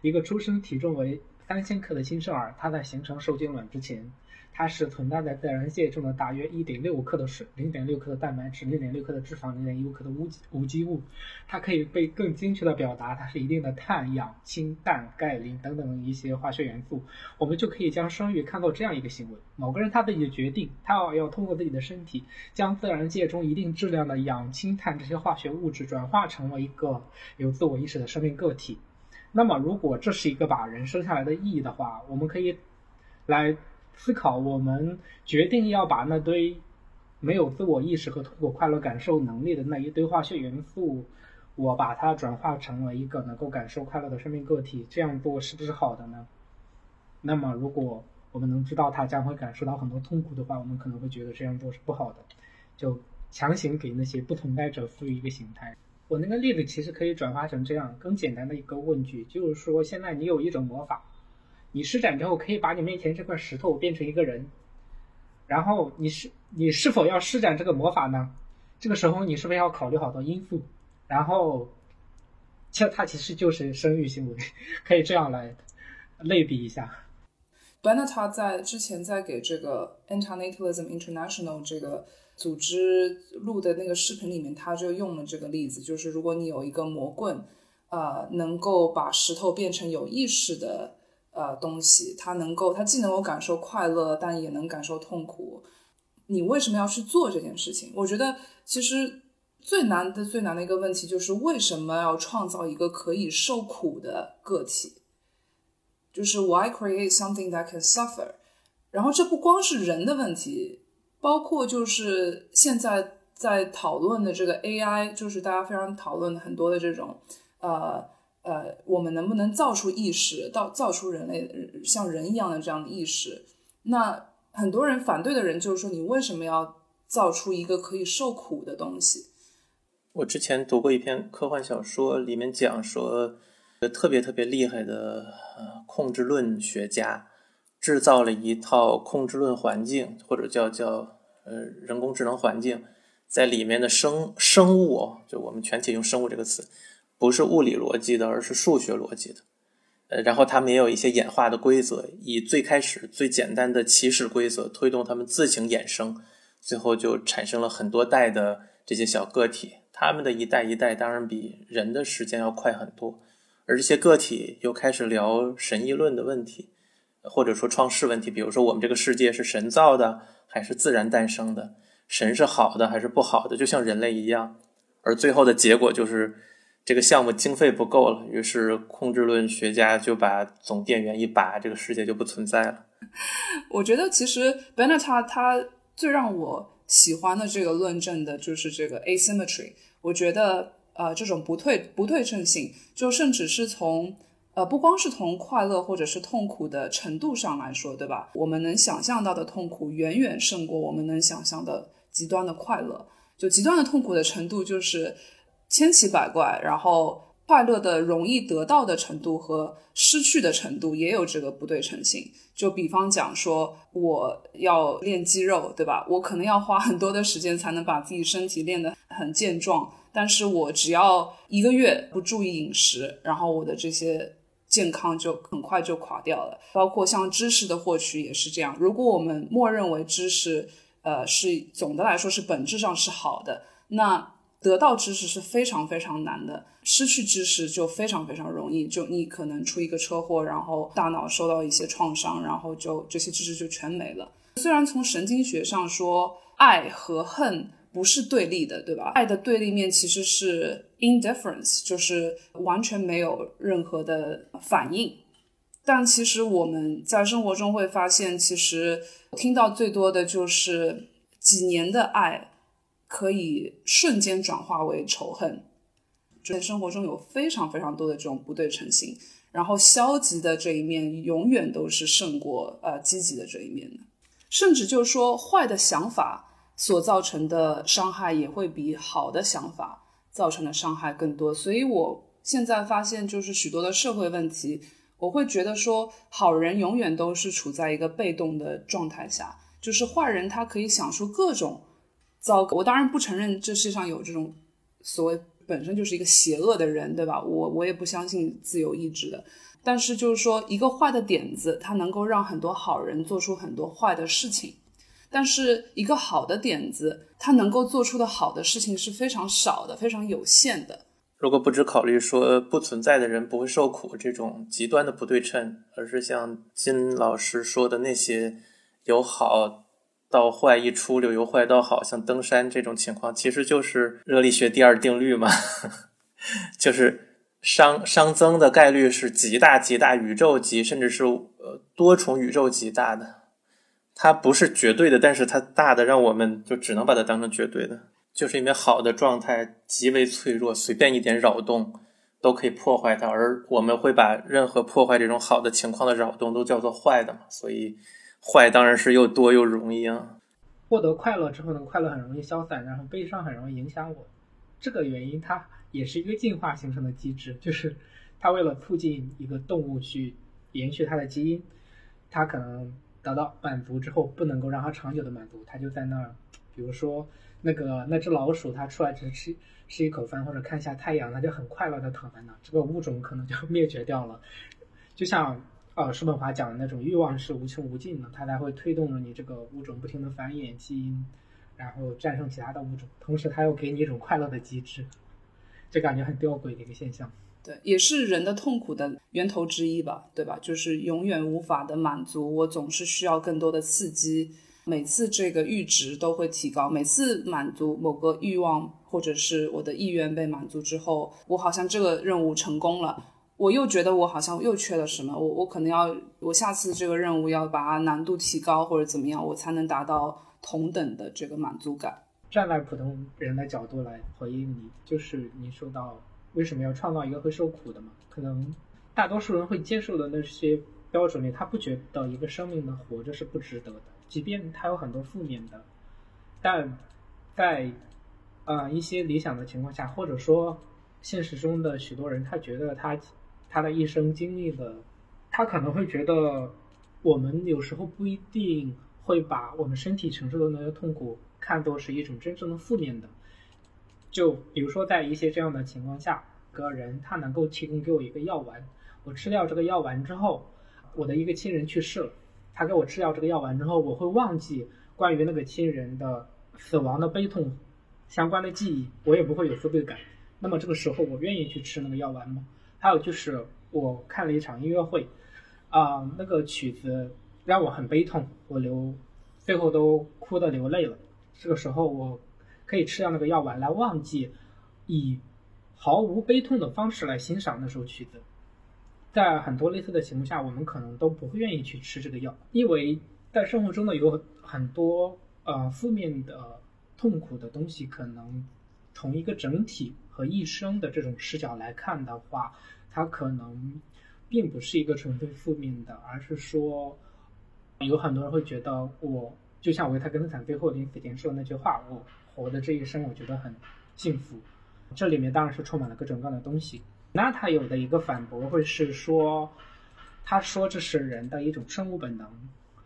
[SPEAKER 1] 一个出生体重为三千克的新生儿，他在形成受精卵之前。它是存在在自然界中的大约一点六克的水，零点六克的蛋白质，零点六克的脂肪，零点一五克的无机无机物。它可以被更精确的表达，它是一定的碳、氧、氢、氮、钙、磷等等一些化学元素。我们就可以将生育看作这样一个行为：某个人他自己的决定，他要要通过自己的身体，将自然界中一定质量的氧、氢、碳这些化学物质转化成为一个有自我意识的生命个体。那么，如果这是一个把人生下来的意义的话，我们可以来。思考，我们决定要把那堆没有自我意识和痛苦快乐感受能力的那一堆化学元素，我把它转化成了一个能够感受快乐的生命个体，这样做是不是好的呢？那么，如果我们能知道它将会感受到很多痛苦的话，我们可能会觉得这样做是不好的，就强行给那些不同代者赋予一个形态。我那个例子其实可以转化成这样更简单的一个问句，就是说，现在你有一种魔法。你施展之后，可以把你面前这块石头变成一个人，然后你是你是否要施展这个魔法呢？这个时候你是不是要考虑好多因素？然后，其实它其实就是生育行为，可以这样来类比一下。
[SPEAKER 2] b e n e t a 在之前在给这个 Antinatalism International 这个组织录的那个视频里面，他就用了这个例子，就是如果你有一个魔棍，呃，能够把石头变成有意识的。呃，东西它能够，它既能够感受快乐，但也能感受痛苦。你为什么要去做这件事情？我觉得其实最难的、最难的一个问题就是为什么要创造一个可以受苦的个体？就是 Why create something that can suffer？然后这不光是人的问题，包括就是现在在讨论的这个 AI，就是大家非常讨论的很多的这种呃。呃，我们能不能造出意识，到造出人类像人一样的这样的意识？那很多人反对的人就是说，你为什么要造出一个可以受苦的东西？
[SPEAKER 3] 我之前读过一篇科幻小说，里面讲说，特别特别厉害的呃控制论学家制造了一套控制论环境，或者叫叫呃人工智能环境，在里面的生生物，就我们全体用生物这个词。不是物理逻辑的，而是数学逻辑的。呃，然后他们也有一些演化的规则，以最开始最简单的起始规则推动他们自行衍生，最后就产生了很多代的这些小个体。他们的一代一代当然比人的时间要快很多。而这些个体又开始聊神议论的问题，或者说创世问题，比如说我们这个世界是神造的还是自然诞生的？神是好的还是不好的？就像人类一样。而最后的结果就是。这个项目经费不够了，于是控制论学家就把总电源一拔，这个世界就不存在了。
[SPEAKER 2] 我觉得其实 b e n e t a 他最让我喜欢的这个论证的就是这个 asymmetry。我觉得呃这种不对不对称性，就甚至是从呃不光是从快乐或者是痛苦的程度上来说，对吧？我们能想象到的痛苦远远胜过我们能想象的极端的快乐。就极端的痛苦的程度就是。千奇百怪，然后快乐的容易得到的程度和失去的程度也有这个不对称性。就比方讲说，我要练肌肉，对吧？我可能要花很多的时间才能把自己身体练得很健壮，但是我只要一个月不注意饮食，然后我的这些健康就很快就垮掉了。包括像知识的获取也是这样。如果我们默认为知识，呃，是总的来说是本质上是好的，那。得到知识是非常非常难的，失去知识就非常非常容易。就你可能出一个车祸，然后大脑受到一些创伤，然后就这些知识就全没了。虽然从神经学上说，爱和恨不是对立的，对吧？爱的对立面其实是 indifference，就是完全没有任何的反应。但其实我们在生活中会发现，其实听到最多的就是几年的爱可以瞬间转化为仇恨。在生活中有非常非常多的这种不对称性，然后消极的这一面永远都是胜过呃积极的这一面的，甚至就是说坏的想法所造成的伤害也会比好的想法造成的伤害更多。所以我现在发现，就是许多的社会问题，我会觉得说，好人永远都是处在一个被动的状态下，就是坏人他可以想出各种糟糕。我当然不承认这世上有这种所谓。本身就是一个邪恶的人，对吧？我我也不相信自由意志的，但是就是说，一个坏的点子，它能够让很多好人做出很多坏的事情，但是一个好的点子，它能够做出的好的事情是非常少的，非常有限的。
[SPEAKER 3] 如果不只考虑说不存在的人不会受苦这种极端的不对称，而是像金老师说的那些有好。到坏一出溜，由坏到好，像登山这种情况，其实就是热力学第二定律嘛，就是熵熵增的概率是极大极大，宇宙级，甚至是呃多重宇宙级大的。它不是绝对的，但是它大的让我们就只能把它当成绝对的，就是因为好的状态极为脆弱，随便一点扰动都可以破坏它，而我们会把任何破坏这种好的情况的扰动都叫做坏的嘛，所以。坏当然是又多又容易啊！
[SPEAKER 1] 获得快乐之后呢，快乐很容易消散，然后悲伤很容易影响我。这个原因它也是一个进化形成的机制，就是它为了促进一个动物去延续它的基因，它可能得到满足之后不能够让它长久的满足，它就在那儿，比如说那个那只老鼠，它出来只吃吃一口饭或者看一下太阳，它就很快乐的躺在那，这个物种可能就 灭绝掉了，就像。呃，叔本华讲的那种欲望是无穷无尽的，它才会推动着你这个物种不停的繁衍基因，然后战胜其他的物种。同时，它又给你一种快乐的机制，就感觉很吊诡的一个现象。
[SPEAKER 2] 对，也是人的痛苦的源头之一吧，对吧？就是永远无法的满足，我总是需要更多的刺激，每次这个阈值都会提高，每次满足某个欲望或者是我的意愿被满足之后，我好像这个任务成功了。我又觉得我好像又缺了什么，我我可能要我下次这个任务要把它难度提高或者怎么样，我才能达到同等的这个满足感。
[SPEAKER 1] 站在普通人的角度来回应你，就是你说到为什么要创造一个会受苦的嘛？可能大多数人会接受的那些标准里，他不觉得一个生命的活着是不值得的，即便他有很多负面的，但在呃一些理想的情况下，或者说现实中的许多人，他觉得他。他的一生经历的，他可能会觉得，我们有时候不一定会把我们身体承受的那些痛苦看作是一种真正的负面的。就比如说，在一些这样的情况下，个人他能够提供给我一个药丸，我吃掉这个药丸之后，我的一个亲人去世了，他给我吃掉这个药丸之后，我会忘记关于那个亲人的死亡的悲痛相关的记忆，我也不会有负罪感。那么这个时候，我愿意去吃那个药丸吗？还有就是，我看了一场音乐会，啊，那个曲子让我很悲痛，我流，最后都哭的流泪了。这个时候，我可以吃掉那个药丸来忘记，以毫无悲痛的方式来欣赏那首曲子。在很多类似的情况下，我们可能都不会愿意去吃这个药，因为在生活中呢，有很多呃负面的痛苦的东西，可能从一个整体。和一生的这种视角来看的话，它可能并不是一个纯粹负面的，而是说有很多人会觉得，我就像维特根斯坦最后临死前说的那句话：“我活的这一生，我觉得很幸福。”这里面当然是充满了各种各样的东西。那他有的一个反驳会是说，他说这是人的一种生物本能，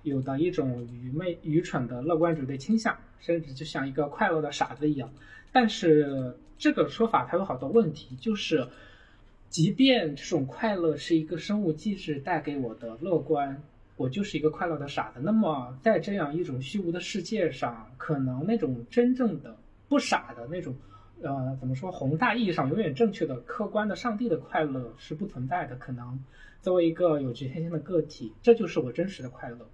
[SPEAKER 1] 有的一种愚昧、愚蠢的乐观主义的倾向，甚至就像一个快乐的傻子一样。但是。这个说法它有好多问题，就是，即便这种快乐是一个生物机制带给我的乐观，我就是一个快乐的傻子。那么在这样一种虚无的世界上，可能那种真正的不傻的那种，呃，怎么说，宏大意义上永远正确的客观的上帝的快乐是不存在的。可能作为一个有局限性的个体，这就是我真实的快乐，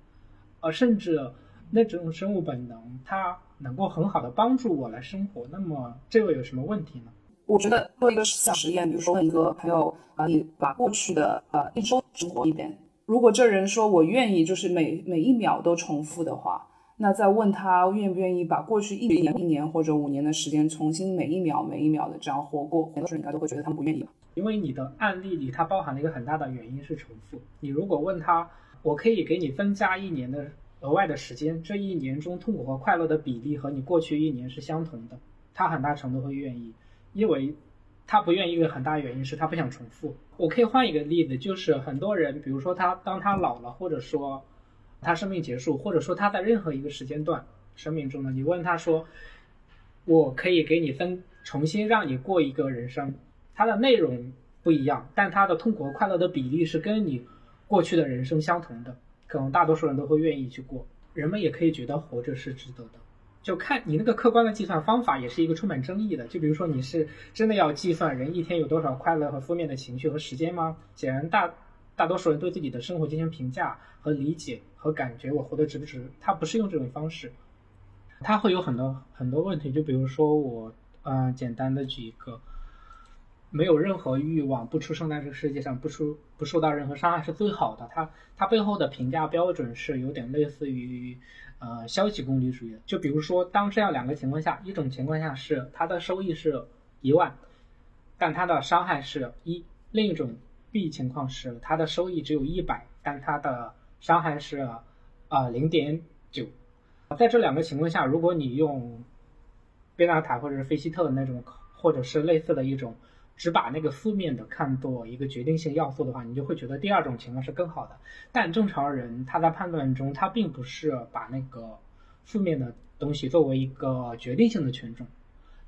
[SPEAKER 1] 呃，甚至。那种生物本能，它能够很好的帮助我来生活。那么这个有什么问题呢？
[SPEAKER 2] 我觉得做一个思想实验，比如说问一个朋友啊，你把过去的呃一周生活一遍，如果这人说我愿意，就是每每一秒都重复的话，那再问他愿不愿意把过去一年、一年或者五年的时间重新每一秒、每一秒的这样活过，很多人应该都会觉得他们不愿意。
[SPEAKER 1] 因为你的案例里，它包含了一个很大的原因是重复。你如果问他，我可以给你增加一年的额外的时间，这一年中痛苦和快乐的比例和你过去一年是相同的，他很大程度会愿意，因为他不愿意一个很大原因是他不想重复。我可以换一个例子，就是很多人，比如说他当他老了，或者说他生命结束，或者说他在任何一个时间段生命中呢，你问他说，我可以给你分重新让你过一个人生。它的内容不一样，但它的痛苦和快乐的比例是跟你过去的人生相同的。可能大多数人都会愿意去过，人们也可以觉得活着是值得的。就看你那个客观的计算方法，也是一个充满争议的。就比如说，你是真的要计算人一天有多少快乐和负面的情绪和时间吗？显然，大大多数人对自己的生活进行评价和理解和感觉，我活得值不值？他不是用这种方式，他会有很多很多问题。就比如说我，嗯，简单的举一个。没有任何欲望，不出生在这个世界上，不出不受到任何伤害是最好的。它它背后的评价标准是有点类似于呃消极功利主义。就比如说，当这样两个情况下，一种情况下是它的收益是一万，但它的伤害是一；另一种 B 情况是它的收益只有一百，但它的伤害是啊零点九。在这两个情况下，如果你用贝纳塔或者是菲希特的那种，或者是类似的一种。只把那个负面的看作一个决定性要素的话，你就会觉得第二种情况是更好的。但正常人他在判断中，他并不是把那个负面的东西作为一个决定性的权重。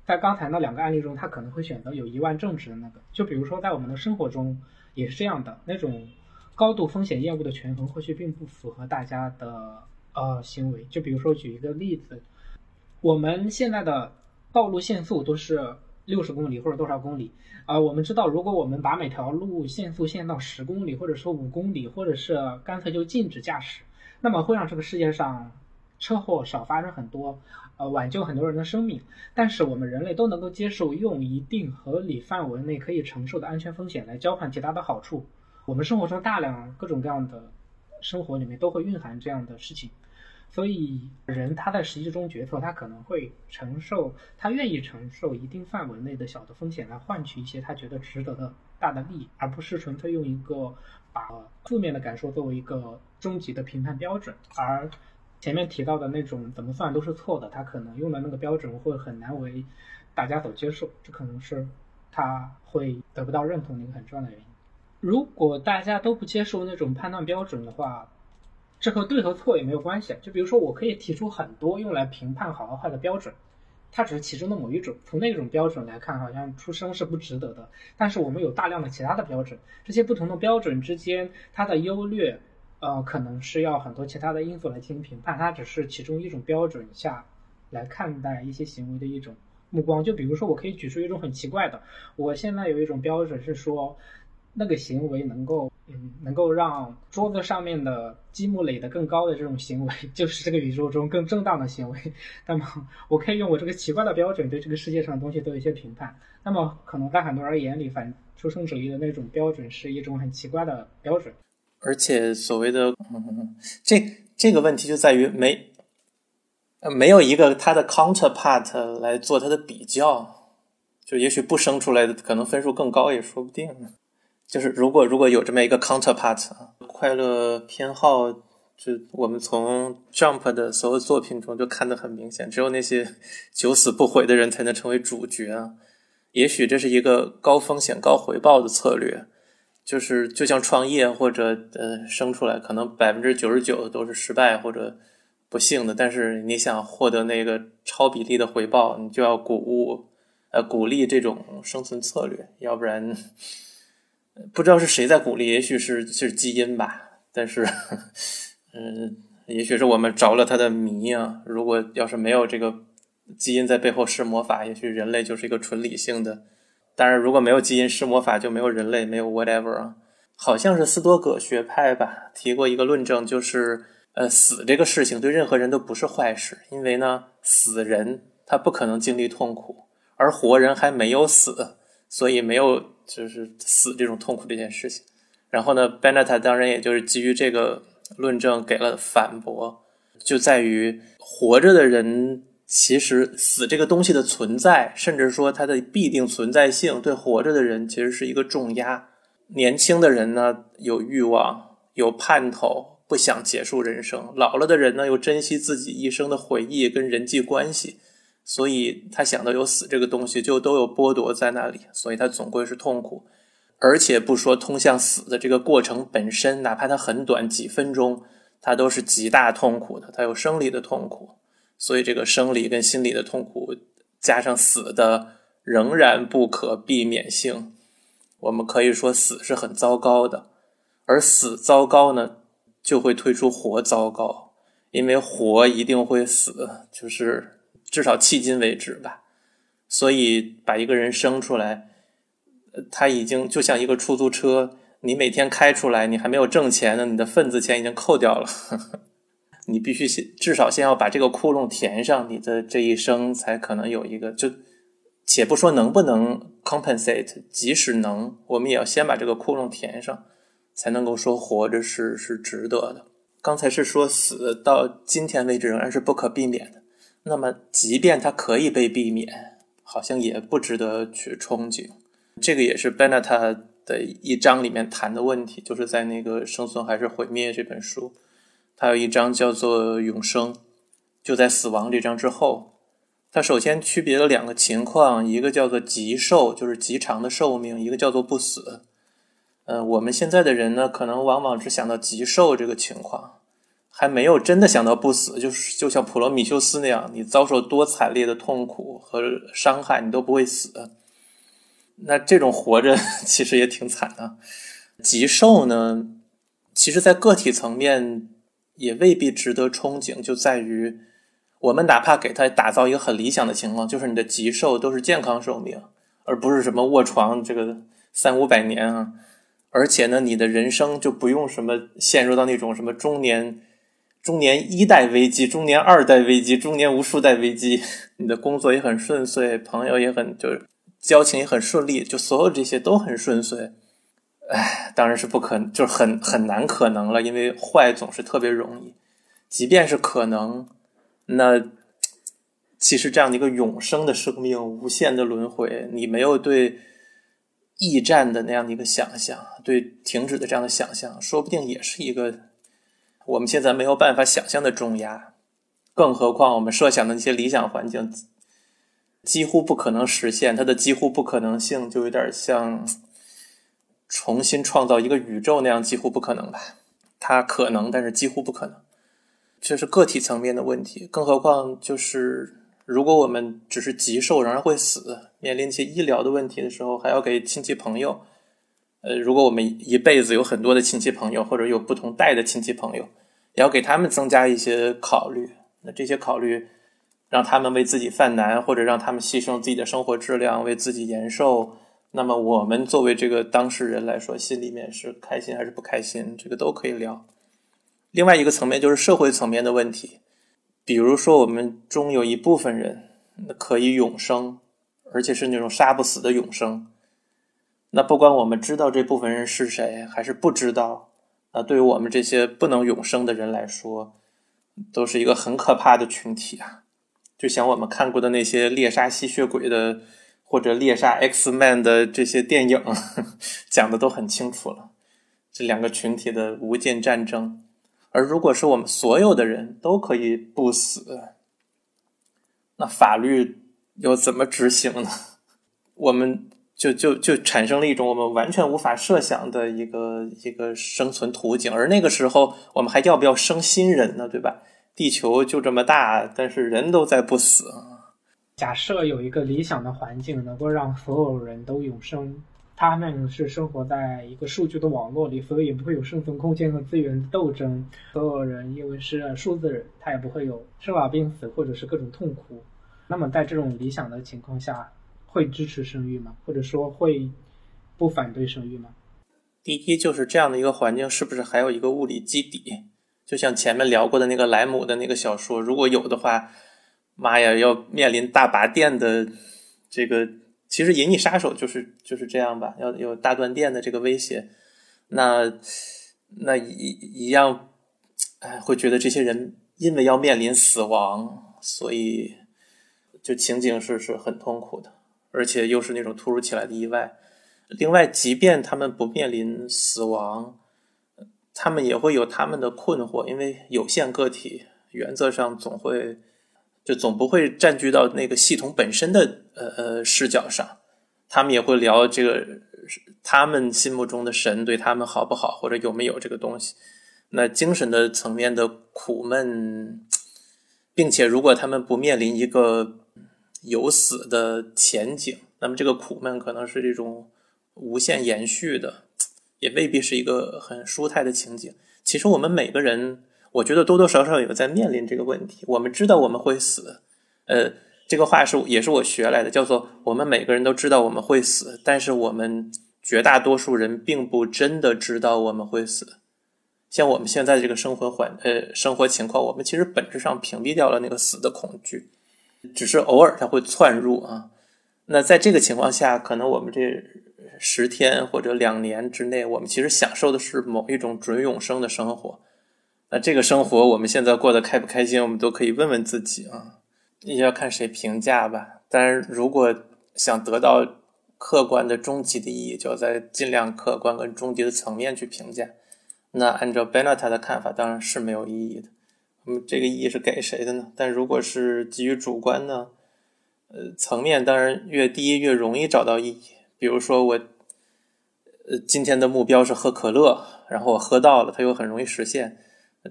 [SPEAKER 1] 在刚才那两个案例中，他可能会选择有一万正值的那个。就比如说在我们的生活中也是这样的，那种高度风险厌恶的权衡或许并不符合大家的呃行为。就比如说举一个例子，我们现在的道路限速都是。六十公里或者多少公里？啊，我们知道，如果我们把每条路限速限到十公里，或者说五公里，或者是干脆就禁止驾驶，那么会让这个世界上车祸少发生很多，呃，挽救很多人的生命。但是我们人类都能够接受用一定合理范围内可以承受的安全风险来交换其他的好处。我们生活中大量各种各样的生活里面都会蕴含这样的事情。所以，人他在实际中决策，他可能会承受，他愿意承受一定范围内的小的风险，来换取一些他觉得值得的大的利益，而不是纯粹用一个把负面的感受作为一个终极的评判标准。而前面提到的那种怎么算都是错的，他可能用的那个标准会很难为大家所接受，这可能是他会得不到认同的一个很重要的原因。如果大家都不接受那种判断标准的话，这和对和错也没有关系。就比如说，我可以提出很多用来评判好和坏的标准，它只是其中的某一种。从那种标准来看，好像出生是不值得的。但是我们有大量的其他的标准，这些不同的标准之间，它的优劣，呃，可能是要很多其他的因素来进行评判。它只是其中一种标准下来看待一些行为的一种目光。就比如说，我可以举出一种很奇怪的，我现在有一种标准是说，那个行为能够。能够让桌子上面的积木垒得更高的这种行为，就是这个宇宙中更正当的行为。那么，我可以用我这个奇怪的标准对这个世界上的东西做一些评判。那么，可能在很多人眼里，反出生主义的那种标准是一种很奇怪的标准。
[SPEAKER 3] 而且，所谓的 这这个问题就在于没没有一个它的 counterpart 来做它的比较，就也许不生出来的可能分数更高也说不定。就是如果如果有这么一个 counterpart 啊，快乐偏好，就我们从 Jump 的所有作品中就看得很明显，只有那些九死不悔的人才能成为主角啊。也许这是一个高风险高回报的策略，就是就像创业或者呃生出来，可能百分之九十九都是失败或者不幸的，但是你想获得那个超比例的回报，你就要鼓舞呃鼓励这种生存策略，要不然。不知道是谁在鼓励，也许是是基因吧，但是，嗯，也许是我们着了他的迷啊。如果要是没有这个基因在背后施魔法，也许人类就是一个纯理性的。当然，如果没有基因施魔法，就没有人类，没有 whatever 啊。好像是斯多葛学派吧，提过一个论证，就是呃，死这个事情对任何人都不是坏事，因为呢，死人他不可能经历痛苦，而活人还没有死，所以没有。就是死这种痛苦这件事情，然后呢 b e n e t a 当然也就是基于这个论证给了反驳，就在于活着的人其实死这个东西的存在，甚至说它的必定存在性，对活着的人其实是一个重压。年轻的人呢有欲望，有盼头。不想结束人生，老了的人呢又珍惜自己一生的回忆跟人际关系，所以他想到有死这个东西，就都有剥夺在那里，所以他总归是痛苦。而且不说通向死的这个过程本身，哪怕它很短几分钟，它都是极大痛苦的，它有生理的痛苦，所以这个生理跟心理的痛苦加上死的仍然不可避免性，我们可以说死是很糟糕的，而死糟糕呢？就会推出活糟糕，因为活一定会死，就是至少迄今为止吧。所以把一个人生出来，他已经就像一个出租车，你每天开出来，你还没有挣钱呢，你的份子钱已经扣掉了。你必须先至少先要把这个窟窿填上，你的这一生才可能有一个。就且不说能不能 compensate，即使能，我们也要先把这个窟窿填上。才能够说活着是是值得的。刚才是说死到今天为止仍然是不可避免的。那么，即便它可以被避免，好像也不值得去憧憬。这个也是 Benetta 的一章里面谈的问题，就是在那个《生存还是毁灭》这本书，它有一章叫做永生，就在死亡这章之后，它首先区别了两个情况，一个叫做极寿，就是极长的寿命；一个叫做不死。嗯，我们现在的人呢，可能往往只想到极寿这个情况，还没有真的想到不死。就是就像普罗米修斯那样，你遭受多惨烈的痛苦和伤害，你都不会死。那这种活着 其实也挺惨的。极寿呢，其实在个体层面也未必值得憧憬，就在于我们哪怕给他打造一个很理想的情况，就是你的极寿都是健康寿命，而不是什么卧床这个三五百年啊。而且呢，你的人生就不用什么陷入到那种什么中年、中年一代危机、中年二代危机、中年无数代危机。你的工作也很顺遂，朋友也很就是交情也很顺利，就所有这些都很顺遂。唉，当然是不可，就是很很难可能了，因为坏总是特别容易。即便是可能，那其实这样的一个永生的生命、无限的轮回，你没有对。驿站的那样的一个想象，对停止的这样的想象，说不定也是一个我们现在没有办法想象的重压。更何况我们设想的那些理想环境，几乎不可能实现。它的几乎不可能性，就有点像重新创造一个宇宙那样，几乎不可能吧？它可能，但是几乎不可能。这是个体层面的问题。更何况就是。如果我们只是极瘦，仍然会死，面临一些医疗的问题的时候，还要给亲戚朋友，呃，如果我们一辈子有很多的亲戚朋友，或者有不同代的亲戚朋友，也要给他们增加一些考虑。那这些考虑，让他们为自己犯难，或者让他们牺牲自己的生活质量，为自己延寿，那么我们作为这个当事人来说，心里面是开心还是不开心？这个都可以聊。另外一个层面就是社会层面的问题。比如说，我们中有一部分人可以永生，而且是那种杀不死的永生。那不管我们知道这部分人是谁，还是不知道，那对于我们这些不能永生的人来说，都是一个很可怕的群体啊！就像我们看过的那些猎杀吸血鬼的，或者猎杀 X Man 的这些电影，讲的都很清楚了，这两个群体的无尽战争。而如果是我们所有的人都可以不死，那法律又怎么执行呢？我们就就就产生了一种我们完全无法设想的一个一个生存图景。而那个时候，我们还要不要生新人呢？对吧？地球就这么大，但是人都在不死。
[SPEAKER 1] 假设有一个理想的环境，能够让所有人都永生。他们是生活在一个数据的网络里，所以也不会有生存空间和资源的斗争。所有人因为是数字人，他也不会有生老病死或者是各种痛苦。那么在这种理想的情况下，会支持生育吗？或者说会不反对生育吗？
[SPEAKER 3] 第一，就是这样的一个环境，是不是还有一个物理基底？就像前面聊过的那个莱姆的那个小说，如果有的话，妈呀，要面临大拔电的这个。其实《银翼杀手》就是就是这样吧，要有大断电的这个威胁。那那一一样，哎，会觉得这些人因为要面临死亡，所以就情景是是很痛苦的，而且又是那种突如其来的意外。另外，即便他们不面临死亡，他们也会有他们的困惑，因为有限个体原则上总会就总不会占据到那个系统本身的呃呃视角上，他们也会聊这个他们心目中的神对他们好不好，或者有没有这个东西。那精神的层面的苦闷，并且如果他们不面临一个有死的前景，那么这个苦闷可能是这种无限延续的。也未必是一个很舒泰的情景。其实我们每个人，我觉得多多少少有在面临这个问题。我们知道我们会死，呃，这个话是也是我学来的，叫做我们每个人都知道我们会死，但是我们绝大多数人并不真的知道我们会死。像我们现在这个生活环呃生活情况，我们其实本质上屏蔽掉了那个死的恐惧，只是偶尔它会窜入啊。那在这个情况下，可能我们这。十天或者两年之内，我们其实享受的是某一种准永生的生活。那这个生活我们现在过得开不开心，我们都可以问问自己啊。也要看谁评价吧。当然，如果想得到客观的终极的意义，就要在尽量客观跟终极的层面去评价。那按照 Benata 的看法，当然是没有意义的。那么这个意义是给谁的呢？但如果是基于主观呢？呃，层面当然越低越容易找到意义。比如说我，呃，今天的目标是喝可乐，然后我喝到了，它又很容易实现，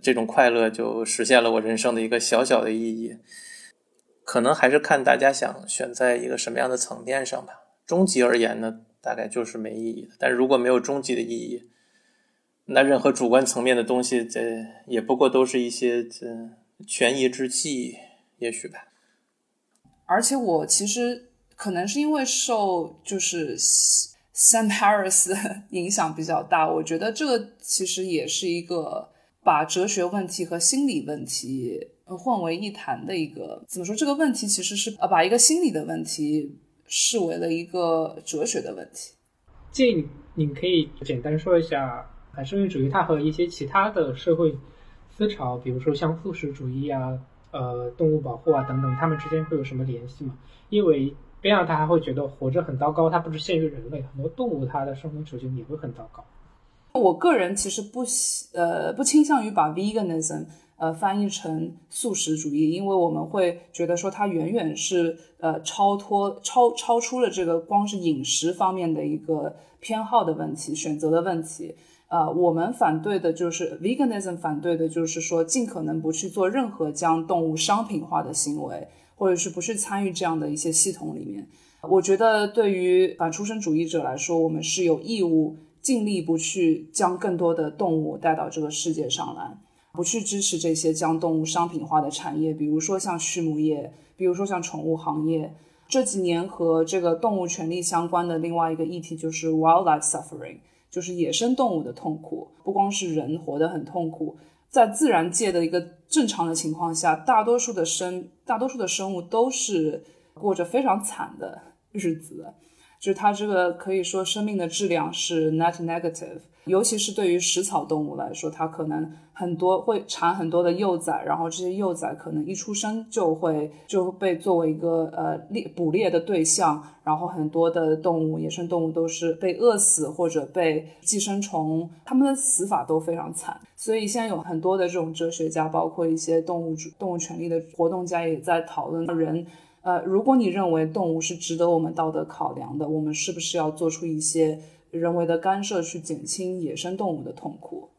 [SPEAKER 3] 这种快乐就实现了我人生的一个小小的意义。可能还是看大家想选在一个什么样的层面上吧。终极而言呢，大概就是没意义的。但如果没有终极的意义，那任何主观层面的东西，这也不过都是一些这权宜之计，也许吧。
[SPEAKER 2] 而且我其实。可能是因为受就是 Sam Harris 影响比较大，我觉得这个其实也是一个把哲学问题和心理问题混为一谈的一个怎么说？这个问题其实是呃把一个心理的问题视为了一个哲学的问题。
[SPEAKER 1] 建议你可以简单说一下生命主义它和一些其他的社会思潮，比如说像素食主义啊、呃动物保护啊等等，它们之间会有什么联系吗？因为这样他还会觉得活着很糟糕，他不只限于人类，很多动物它的生存处境也会很糟糕。
[SPEAKER 2] 我个人其实不喜呃不倾向于把 veganism 呃翻译成素食主义，因为我们会觉得说它远远是呃超脱超超出了这个光是饮食方面的一个偏好的问题、选择的问题。呃，我们反对的就是 veganism，反对的就是说尽可能不去做任何将动物商品化的行为。或者是不去参与这样的一些系统里面，我觉得对于反出生主义者来说，我们是有义务尽力不去将更多的动物带到这个世界上来，不去支持这些将动物商品化的产业，比如说像畜牧业，比如说像宠物行业。这几年和这个动物权利相关的另外一个议题就是 wildlife suffering，就是野生动物的痛苦，不光是人活得很痛苦。在自然界的一个正常的情况下，大多数的生大多数的生物都是过着非常惨的日子。就是它这个可以说生命的质量是 net negative，尤其是对于食草动物来说，它可能很多会产很多的幼崽，然后这些幼崽可能一出生就会就被作为一个呃猎捕猎的对象，然后很多的动物野生动物都是被饿死或者被寄生虫，它们的死法都非常惨。所以现在有很多的这种哲学家，包括一些动物主动物权利的活动家也在讨论人。呃，如果你认为动物是值得我们道德考量的，我们是不是要做出一些人为的干涉，去减轻野生动物的痛苦？